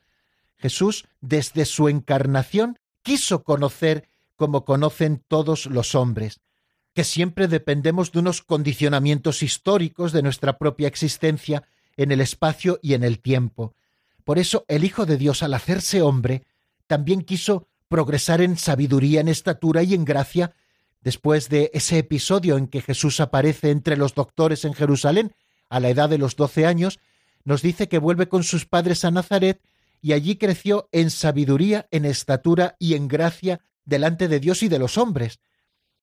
Jesús, desde su encarnación, quiso conocer como conocen todos los hombres, que siempre dependemos de unos condicionamientos históricos de nuestra propia existencia en el espacio y en el tiempo. Por eso el Hijo de Dios, al hacerse hombre, también quiso progresar en sabiduría, en estatura y en gracia, después de ese episodio en que Jesús aparece entre los doctores en Jerusalén, a la edad de los doce años, nos dice que vuelve con sus padres a Nazaret y allí creció en sabiduría, en estatura y en gracia delante de Dios y de los hombres.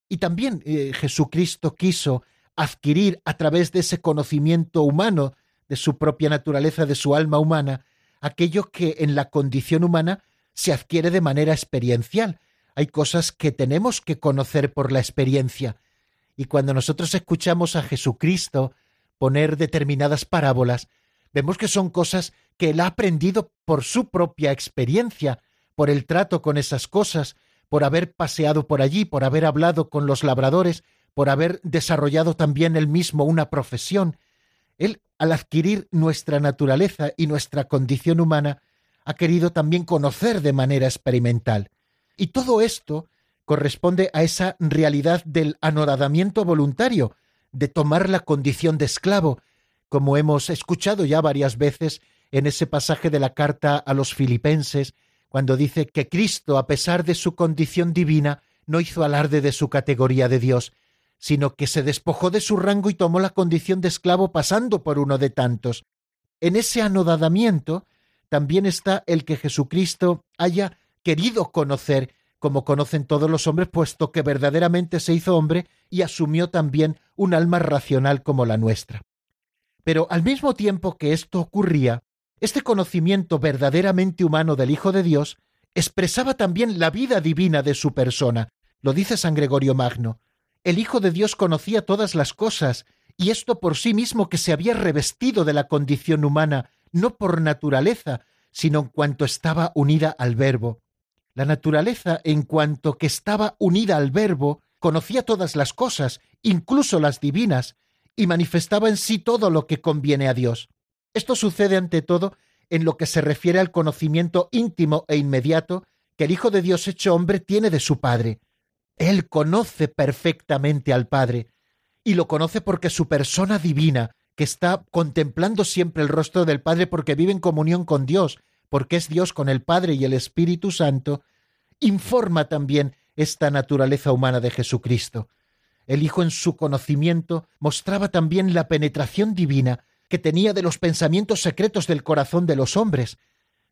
Y también eh, Jesucristo quiso adquirir a través de ese conocimiento humano de su propia naturaleza, de su alma humana, aquello que en la condición humana se adquiere de manera experiencial. Hay cosas que tenemos que conocer por la experiencia. Y cuando nosotros escuchamos a Jesucristo poner determinadas parábolas, vemos que son cosas que él ha aprendido por su propia experiencia, por el trato con esas cosas, por haber paseado por allí, por haber hablado con los labradores, por haber desarrollado también él mismo una profesión. Él, al adquirir nuestra naturaleza y nuestra condición humana, ha querido también conocer de manera experimental. Y todo esto corresponde a esa realidad del anoradamiento voluntario, de tomar la condición de esclavo, como hemos escuchado ya varias veces en ese pasaje de la carta a los filipenses, cuando dice que Cristo, a pesar de su condición divina, no hizo alarde de su categoría de Dios, sino que se despojó de su rango y tomó la condición de esclavo pasando por uno de tantos. En ese anodadamiento también está el que Jesucristo haya querido conocer, como conocen todos los hombres, puesto que verdaderamente se hizo hombre y asumió también un alma racional como la nuestra. Pero al mismo tiempo que esto ocurría, este conocimiento verdaderamente humano del Hijo de Dios expresaba también la vida divina de su persona. Lo dice San Gregorio Magno. El Hijo de Dios conocía todas las cosas, y esto por sí mismo que se había revestido de la condición humana, no por naturaleza, sino en cuanto estaba unida al Verbo. La naturaleza, en cuanto que estaba unida al Verbo, conocía todas las cosas, incluso las divinas, y manifestaba en sí todo lo que conviene a Dios. Esto sucede ante todo en lo que se refiere al conocimiento íntimo e inmediato que el Hijo de Dios hecho hombre tiene de su Padre. Él conoce perfectamente al Padre, y lo conoce porque su persona divina, que está contemplando siempre el rostro del Padre porque vive en comunión con Dios, porque es Dios con el Padre y el Espíritu Santo, informa también esta naturaleza humana de Jesucristo. El Hijo en su conocimiento mostraba también la penetración divina que tenía de los pensamientos secretos del corazón de los hombres.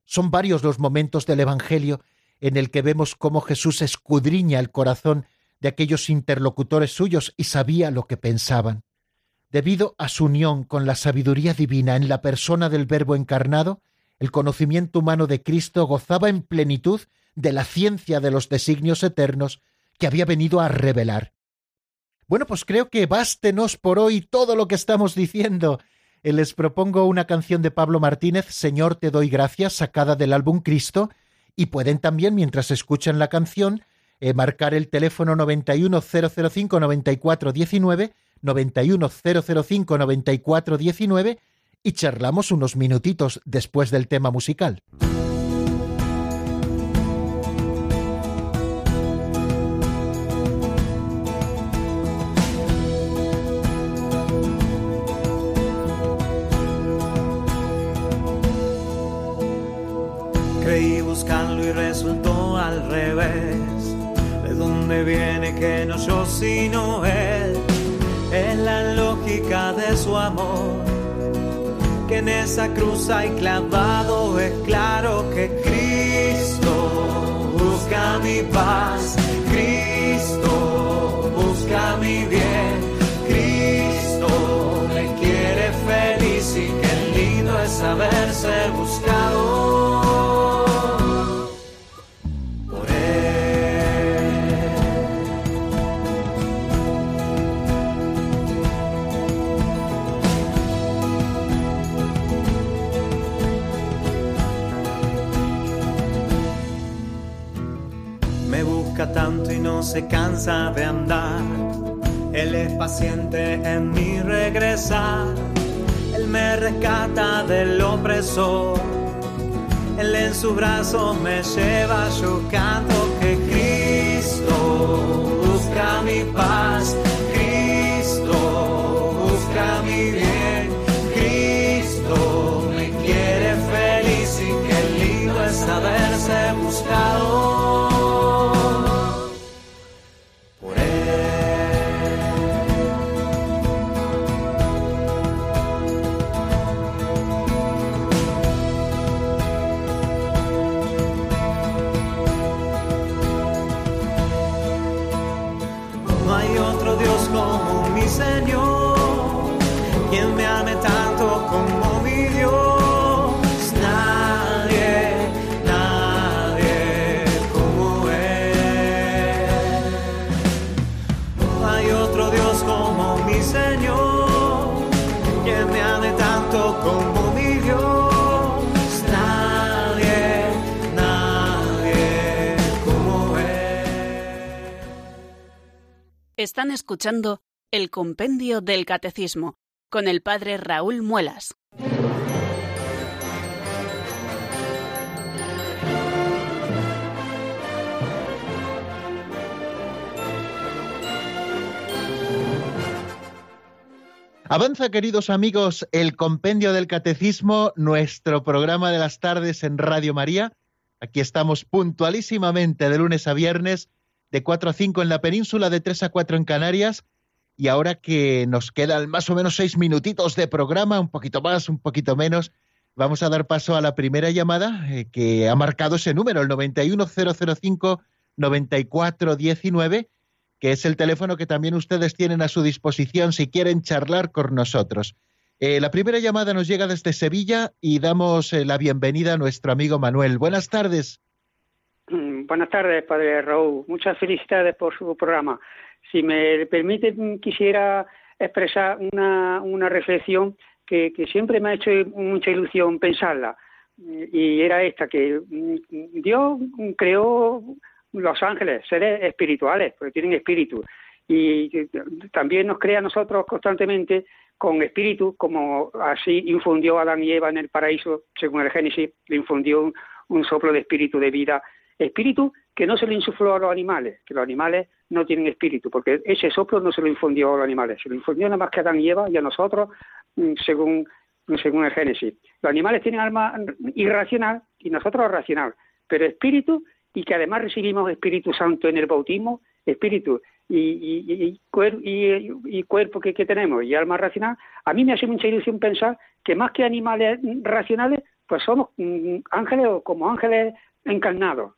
Son varios los momentos del Evangelio en el que vemos cómo Jesús escudriña el corazón de aquellos interlocutores suyos y sabía lo que pensaban. Debido a su unión con la sabiduría divina en la persona del Verbo encarnado, el conocimiento humano de Cristo gozaba en plenitud de la ciencia de los designios eternos que había venido a revelar. Bueno, pues creo que bástenos por hoy todo lo que estamos diciendo. Eh, les propongo una canción de Pablo Martínez, Señor te doy gracias, sacada del álbum Cristo, y pueden también, mientras escuchan la canción, eh, marcar el teléfono 91005-9419, 91005-9419 y charlamos unos minutitos después del tema musical. Sino Él. Es la lógica de su amor, que en esa cruz hay clavado. Es claro que Cristo busca mi paz, Cristo busca mi bien, Cristo me quiere feliz y qué lindo es haberse buscado. Tanto y no se cansa de andar. Él es paciente en mi regresar. Él me rescata del opresor. Él en su brazo me lleva, yo canto que Cristo busca mi paz. Están escuchando el Compendio del Catecismo con el Padre Raúl Muelas. Avanza, queridos amigos, el Compendio del Catecismo, nuestro programa de las tardes en Radio María. Aquí estamos puntualísimamente de lunes a viernes de 4 a 5 en la península, de 3 a 4 en Canarias. Y ahora que nos quedan más o menos seis minutitos de programa, un poquito más, un poquito menos, vamos a dar paso a la primera llamada eh, que ha marcado ese número, el 91005-9419, que es el teléfono que también ustedes tienen a su disposición si quieren charlar con nosotros. Eh, la primera llamada nos llega desde Sevilla y damos eh, la bienvenida a nuestro amigo Manuel. Buenas tardes. Mm, buenas tardes, padre Raúl. Muchas felicidades por su programa. Si me permite, quisiera expresar una, reflexión que, siempre me ha hecho mucha ilusión pensarla. Y era esta, que mm, Dios creó los ángeles, seres espirituales, porque tienen espíritu. y también nos crea a nosotros constantemente con espíritu, como así infundió Adán y Eva en el paraíso, según el Génesis, le infundió un, soplo de espíritu de vida. Espíritu que no se le insufló a los animales, que los animales no tienen espíritu, porque ese soplo no se lo infundió a los animales, se lo infundió nada más que a Adán y Eva y a nosotros, mm, según, según el Génesis. Los animales tienen alma irracional y nosotros racional, pero espíritu y que además recibimos Espíritu Santo en el bautismo, espíritu y, cuerpo que, tenemos y alma racional, a mí me hace mucha ilusión pensar que más que animales racionales, pues somos mm, ángeles o como ángeles encarnados.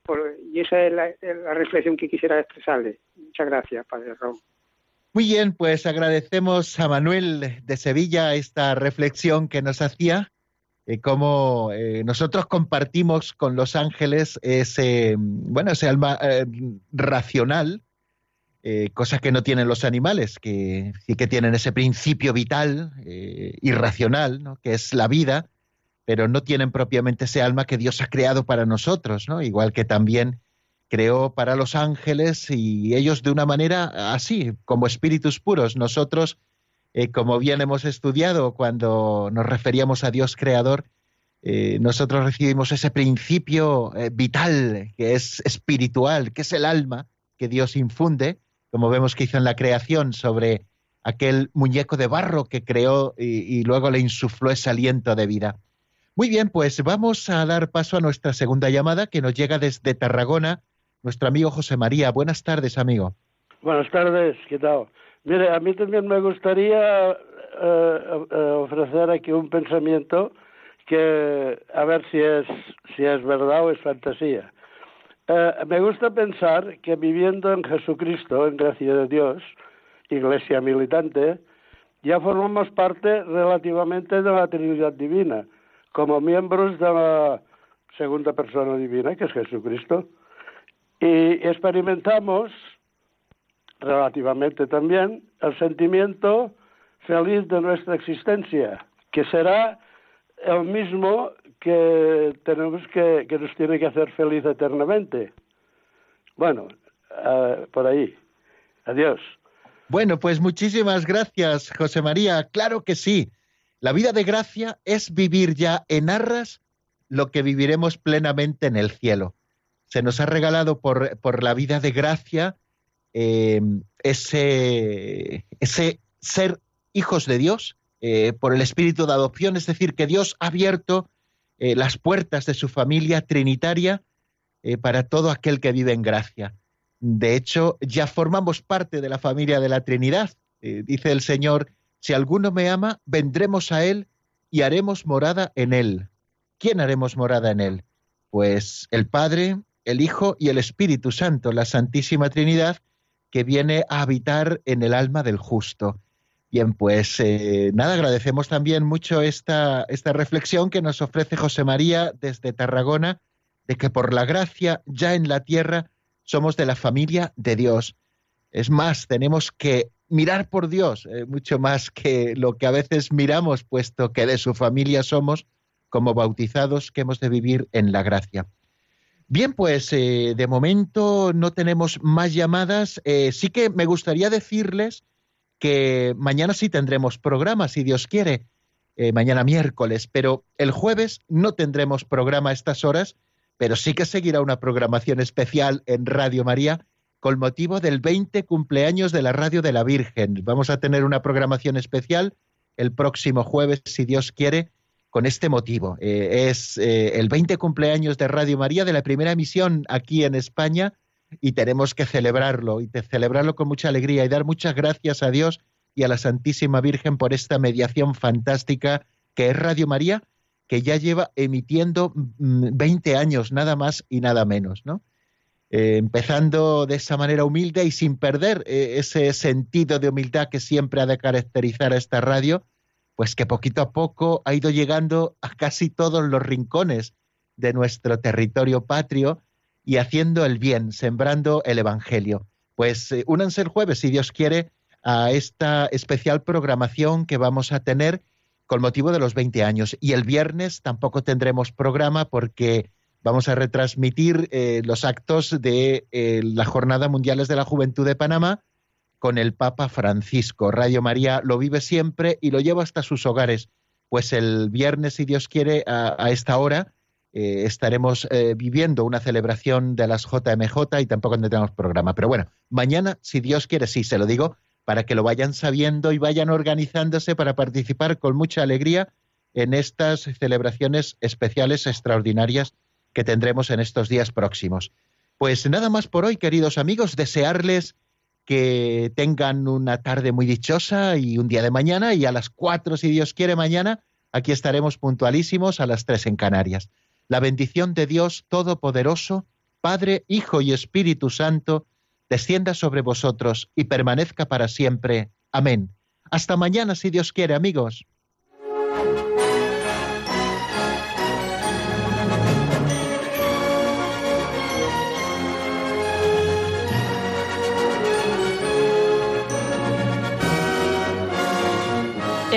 y esa es la, reflexión que quisiera expresarle. Muchas gracias, Padre Raúl. Muy bien, pues agradecemos a Manuel de Sevilla esta reflexión que nos hacía, eh, cómo eh, nosotros compartimos con los ángeles ese, bueno, ese alma eh, racional, eh, cosas que no tienen los animales, que sí que tienen ese principio vital, irracional, ¿no? que es la vida, pero no tienen propiamente ese alma que Dios ha creado para nosotros, ¿no? igual que también creó para los ángeles y ellos de una manera así, como espíritus puros. Nosotros, eh, como bien hemos estudiado cuando nos referíamos a Dios creador, nosotros recibimos ese principio vital que es espiritual, que es el alma que Dios infunde, como vemos que hizo en la creación, sobre aquel muñeco de barro que creó y, luego le insufló ese aliento de vida. Muy bien, pues vamos a dar paso a nuestra segunda llamada que nos llega desde Tarragona, nuestro amigo José María. Buenas tardes, amigo. Buenas tardes, ¿qué tal? Mire, a mí también me gustaría eh, eh, ofrecer aquí un pensamiento que a ver si es, si es verdad o es fantasía. Eh, me gusta pensar que viviendo en Jesucristo, en gracia de Dios, iglesia militante, ya formamos parte relativamente de la Trinidad Divina, como miembros de la segunda persona divina, que es Jesucristo. Y experimentamos relativamente también el sentimiento feliz de nuestra existencia, que será el mismo que tenemos que, que nos tiene que hacer feliz eternamente. Bueno, uh, por ahí. Adiós. Bueno, pues muchísimas gracias, José María. Claro que sí. La vida de gracia es vivir ya en arras lo que viviremos plenamente en el cielo. Se nos ha regalado por, por la vida de gracia eh, ese, ese ser hijos de Dios, eh, por el espíritu de adopción, es decir, que Dios ha abierto eh, las puertas de su familia trinitaria para todo aquel que vive en gracia. De hecho, ya formamos parte de la familia de la Trinidad. dice el Señor, si alguno me ama, vendremos a Él y haremos morada en Él. ¿Quién haremos morada en Él? Pues el Padre, el Hijo y el Espíritu Santo, la Santísima Trinidad, que viene a habitar en el alma del justo. Bien, pues eh, nada, agradecemos también mucho esta, esta reflexión que nos ofrece José María desde Tarragona, de que por la gracia ya en la tierra somos de la familia de Dios. Es más, tenemos que mirar por Dios, eh, mucho más que lo que a veces miramos, puesto que de su familia somos como bautizados que hemos de vivir en la gracia. Bien, pues eh, de momento no tenemos más llamadas. sí que me gustaría decirles que mañana sí tendremos programa, si Dios quiere, eh, mañana miércoles, pero el jueves no tendremos programa a estas horas, pero sí que seguirá una programación especial en Radio María con motivo del 20 cumpleaños de la Radio de la Virgen. Vamos a tener una programación especial el próximo jueves, si Dios quiere, con este motivo. Eh, es eh, el 20 cumpleaños de Radio María, de la primera emisión aquí en España, y tenemos que celebrarlo y celebrarlo con mucha alegría y dar muchas gracias a Dios y a la Santísima Virgen por esta mediación fantástica que es Radio María, que ya lleva emitiendo 20 mm, años, nada más y nada menos, ¿no? Eh, empezando de esa manera humilde y sin perder eh, ese sentido de humildad que siempre ha de caracterizar a esta radio, pues que poquito a poco ha ido llegando a casi todos los rincones de nuestro territorio patrio y haciendo el bien, sembrando el Evangelio. Pues eh, únanse el jueves, si Dios quiere, a esta especial programación que vamos a tener con motivo de los 20 años. Y el viernes tampoco tendremos programa porque vamos a retransmitir eh, los actos de eh, la Jornada Mundiales de la Juventud de Panamá con el Papa Francisco. Radio María lo vive siempre y lo lleva hasta sus hogares. Pues el viernes, si Dios quiere, a, esta hora eh, estaremos eh, viviendo una celebración de las JMJ y tampoco tendremos programa. Pero bueno, mañana, si Dios quiere, sí, se lo digo, para que lo vayan sabiendo y vayan organizándose para participar con mucha alegría en estas celebraciones especiales extraordinarias que tendremos en estos días próximos. Pues nada más por hoy, queridos amigos, desearles que tengan una tarde muy dichosa y un día de mañana y a las cuatro, si Dios quiere, mañana, aquí estaremos puntualísimos a las tres en Canarias. La bendición de Dios Todopoderoso, Padre, Hijo y Espíritu Santo, descienda sobre vosotros y permanezca para siempre. Amén. Hasta mañana, si Dios quiere, amigos.